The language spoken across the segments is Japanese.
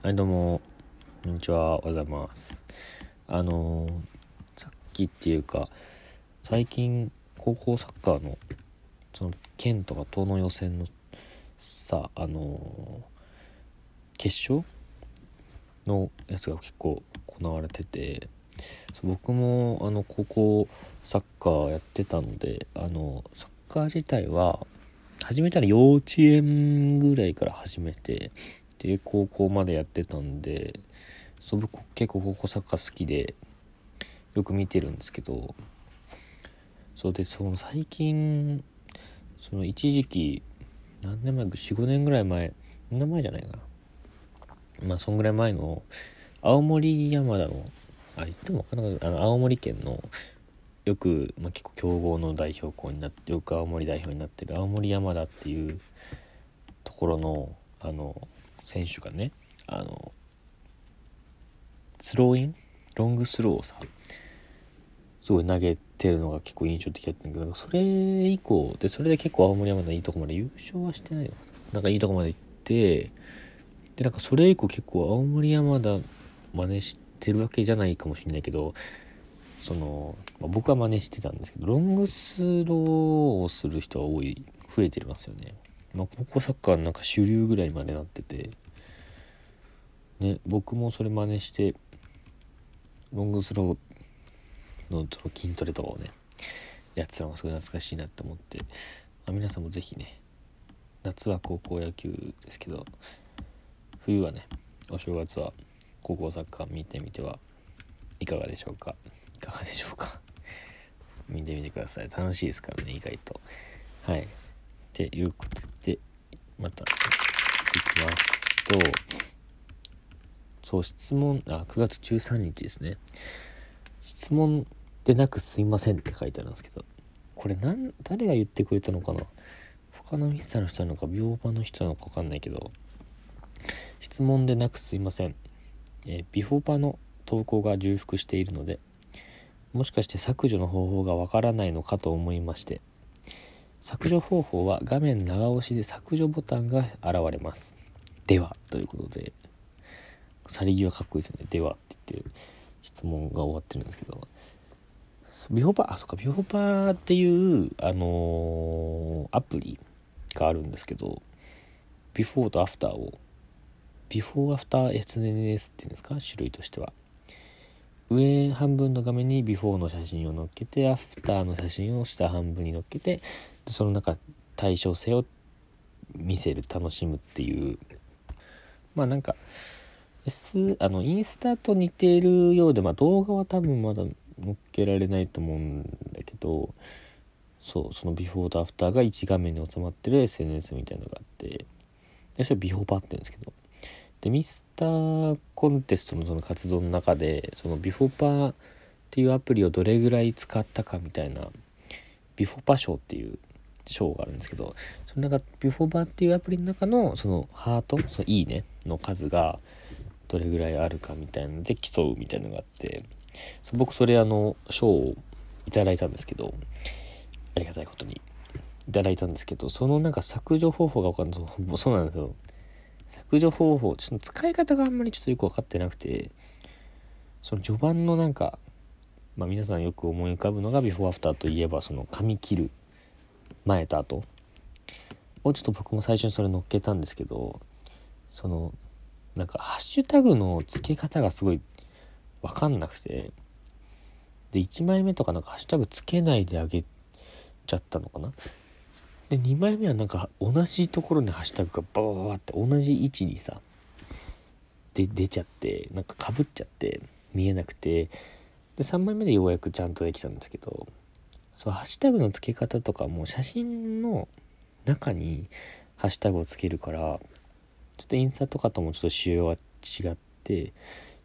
はい、どうも、こんにちは、おはようございます。あのーさっきっていうか、最近、高校サッカーの、その、県とか党の予選の、さ、あのー決勝のやつが結構行われてて、僕も、あの、高校サッカーやってたので、あの、サッカー自体は、始めたら幼稚園ぐらいから始めて、で高校までやってたんでそ僕結構高校サッカー好きでよく見てるんですけどそうでその最近その一時期何年前45年ぐらい前何年前じゃないかな。まあそんぐらい前の青森山田のあ言っても分からなかったあの青森県のよく、まあ、結構強豪の代表校になってよく青森代表になってる青森山田っていうところのあの選手がねあのスローイン？ロングスローをさすごい投げてるのが結構印象的だったんだけどそれ以降でそれで結構青森山田いいとこまで優勝はしてないよなんかいいとこまで行ってでなんかそれ以降結構青森山田真似してるわけじゃないかもしれないけどその、まあ僕は真似してたんですけどロングスローをする人は多い増えてますよね。まあ、高校サッカーなんか主流ぐらいまでなってて。ね僕もそれ真似してロングスローのその筋トレとかをねやってたのがすごい懐かしいなって思って、まあ、皆さんも是非ね夏は高校野球ですけど冬はねお正月は高校サッカー見てみてはいかがでしょうか？いかがでしょうか？見てみてください。楽しいですからね意外と。はい。っていうことまたいきますとそう質問あ9月13日ですね。質問でなくすいませんって書いてあるんですけどこれなん誰が言ってくれたのかな？他のミスターの人なのか病場の人なのか分かんないけど質問でなくすいません、えービフォーパーの投稿が重複しているのでもしかして削除の方法がわからないのかと思いまして削除方法は画面長押しで削除ボタンが現れます。ではということで去り際かっこいいですよね。ではって言って質問が終わってるんですけど。ビフォーパーあそっかビフォーパーっていうあのーアプリがあるんですけどビフォーとアフターをビフォーアフター SNS っていうんですか？種類としては。上半分の画面にビフォーの写真を載っけてアフターの写真を下半分に載っけてその中対称性を見せる楽しむっていう。まあなんか S あのインスタと似ているようで、まあ、動画は多分まだ載っけられないと思うんだけどそうそのビフォーとアフターが1画面に収まってる SNS みたいなのがあってでそれビフォーパーって言うんですけど。でミスターコンテストのその活動の中でそのビフォーパーっていうアプリをどれぐらい使ったかみたいなビフォーパー賞っていう賞があるんですけどその中ビフォーパーっていうアプリの中のそのハートそのいいねの数がどれぐらいあるかみたいなので競うみたいのがあってそ僕それあの賞をいただいたんですけどありがたいことに。いただいたんですけどそのなんか削除方法が分かんない。そうなんですよ。削除方法ちょっと使い方があんまりちょっとよく分かってなくてその序盤のなんかまあ皆さんよく思い浮かぶのがビフォーアフターといえばその髪切る前と後をちょっと僕も最初にそれ乗っけたんですけどそのなんかハッシュタグの付け方がすごい分かんなくてで1枚目とかなんかハッシュタグつけないであげちゃったのかな？で2枚目はなんか同じところにハッシュタグがババババって同じ位置にさで出ちゃってなんかかぶっちゃって見えなくてで3枚目でようやくちゃんとできたんですけどそうハッシュタグの付け方とかも写真の中にハッシュタグをつけるからちょっとインスタとかともちょっと仕様が違って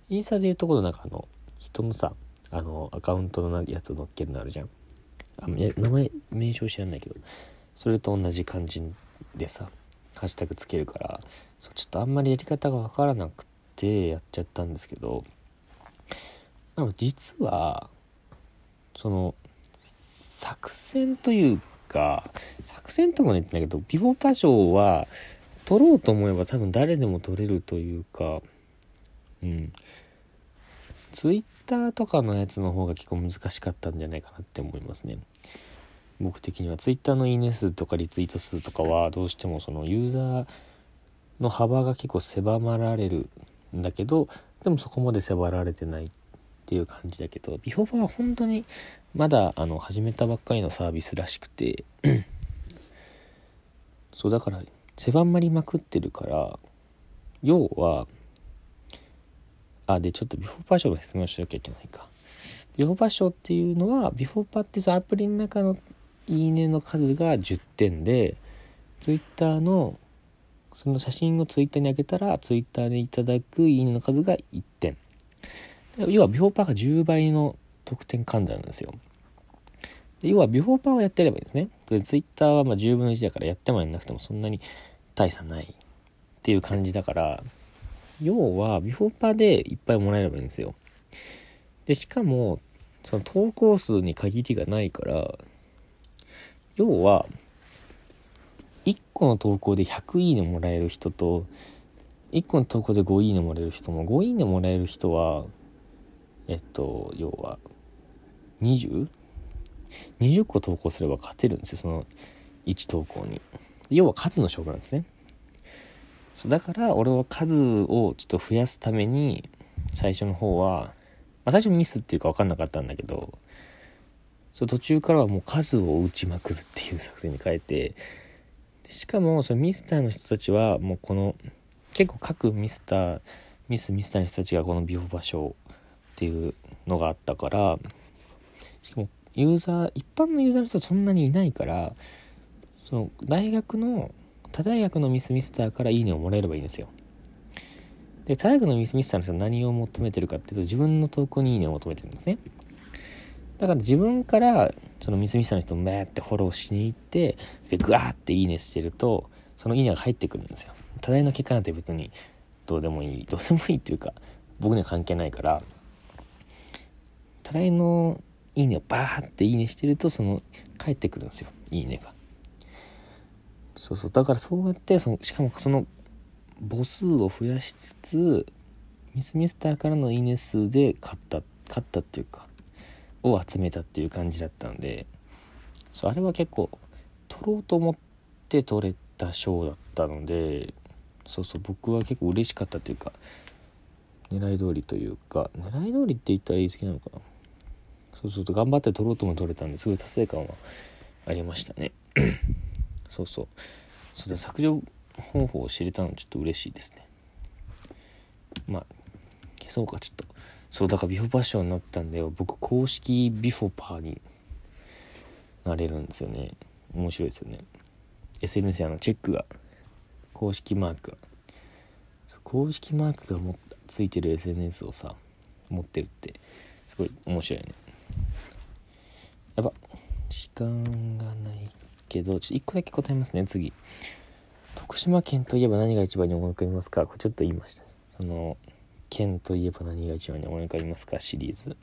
インスタでいうところなんかあの人のさあのアカウントのやつを載っけるのあるじゃん。あ名前名称知らないけどそれと同じ感じでさハッシュタグつけるからそうちょっとあんまりやり方が分からなくてやっちゃったんですけどでも実はその作戦というか作戦とも言ってないけどビフォーパー賞は取ろうと思えば多分誰でも取れるというかうん。ツイッターとかのやつの方が結構難しかったんじゃないかなって思いますね。僕的には。ツイッターのいいね数とかリツイート数とかはどうしてもそのユーザーの幅が結構狭まられるんだけどでもそこまで迫られてないっていう感じだけどビフォーパーは本当にまだあの始めたばっかりのサービスらしくて。そうだから狭まりまくってるから要はあでちょっとビフォーパーショーの説明をしなきゃいけないか。ビフォーパーショーっていうのはビフォーパーってそのアプリの中のいいねの数が10点でツイッターのその写真をツイッターに上げたらツイッターでいただくいいねの数が1点要はビフォーパーが10倍の得点換算なんですよ。で要はビフォーパーをやってればいいんですね。でツイッターはまあ10分の1だからやってもやんなくてもそんなに大差ないっていう感じだから要はビフォーパーでいっぱいもらえればいいんですよ。でしかもその投稿数に限りがないから要は1個の投稿で100いいねもらえる人と1個の投稿で5いいねもらえる人も5いいねもらえる人はえっと要は 20?20 個投稿すれば勝てるんですよ。その1投稿に。要は数の勝負なんですね。そうだから俺は数をちょっと増やすために最初の方は、まあ、最初ミスっていうか分かんなかったんだけどそう途中からはもう数を打ちまくるっていう作戦に変えてしかもそのミスターの人たちはもうこの結構各ミスターミスミスターの人たちがこのビフォ場所っていうのがあったからしかもユーザー一般のユーザーの人はそんなにいないからその大学の他大学のミスミスターからいいねをもらえればいいんですよ。で他大学のミスミスターの人は何を求めてるかっていうと自分の投稿にいいねを求めてるんですね。だから自分からそのミスミスターの人をめーってフォローしに行ってでグワーっていいねしてるとそのいいねが入ってくるんですよ。多大の結果なんて別にどうでもいいどうでもいいっていうか僕には関係ないから多大のいいねをバーっていいねしてるとその返ってくるんですよ。いいねが。そうそう。だからそうやってそのしかもその母数を増やしつつミスミスターからのいいね数で勝った勝ったっていうかを集めたっていう感じだったんでそうあれは結構取ろうと思って取れた賞だったのでそうそう。僕は結構嬉しかったっていうか狙い通りというか狙い通りって言ったら言い過ぎなのかなそうそう頑張って取ろうとも取れたんですごい達成感はありましたね。そうそう。そうだ削除方法を知れたのちょっと嬉しいですね。まあ消そうかちょっと。そうだからビフォーパッションになったんで僕公式ビフォパーになれるんですよね。面白いですよね。SNS やのチェックが公式マークが。公式マークがもついてる SNS をさ持ってるってすごい面白いね。やば。時間がないけどちょっと1個だけ答えますね次。徳島県といえば何が一番に思い浮かびますか？これちょっと言いましたね。その県といえば何が一番に思い浮かびますか？シリーズ。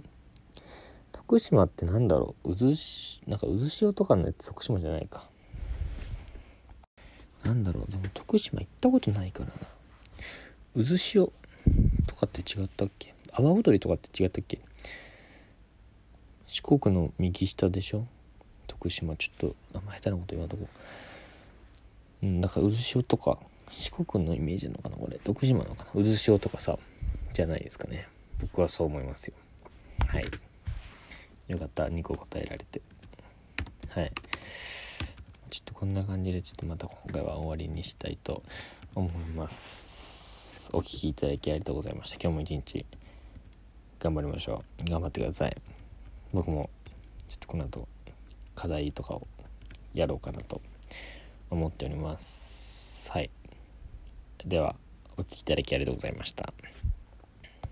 徳島ってなんだろう？渦しなんか渦潮とかのやつ徳島じゃないか。なんだろう？でも徳島行ったことないからな。渦潮とかって違ったっけ？阿波踊りとかって違ったっけ？四国の右下でしょ？徳島ちょっと名前下手なこと言わんとこ。うんだから渦潮とか四国のイメージなのかなこれ。徳島のかな？渦潮とかさじゃないですかね。僕はそう思いますよ。はい。よかった。2個答えられて。はい。ちょっとこんな感じでちょっとまた今回は終わりにしたいと思います。お聴きいただきありがとうございました。今日も一日頑張りましょう。頑張ってください。僕もちょっとこの後課題とかをやろうかなと思っております。はい。ではお聴きいただきありがとうございました。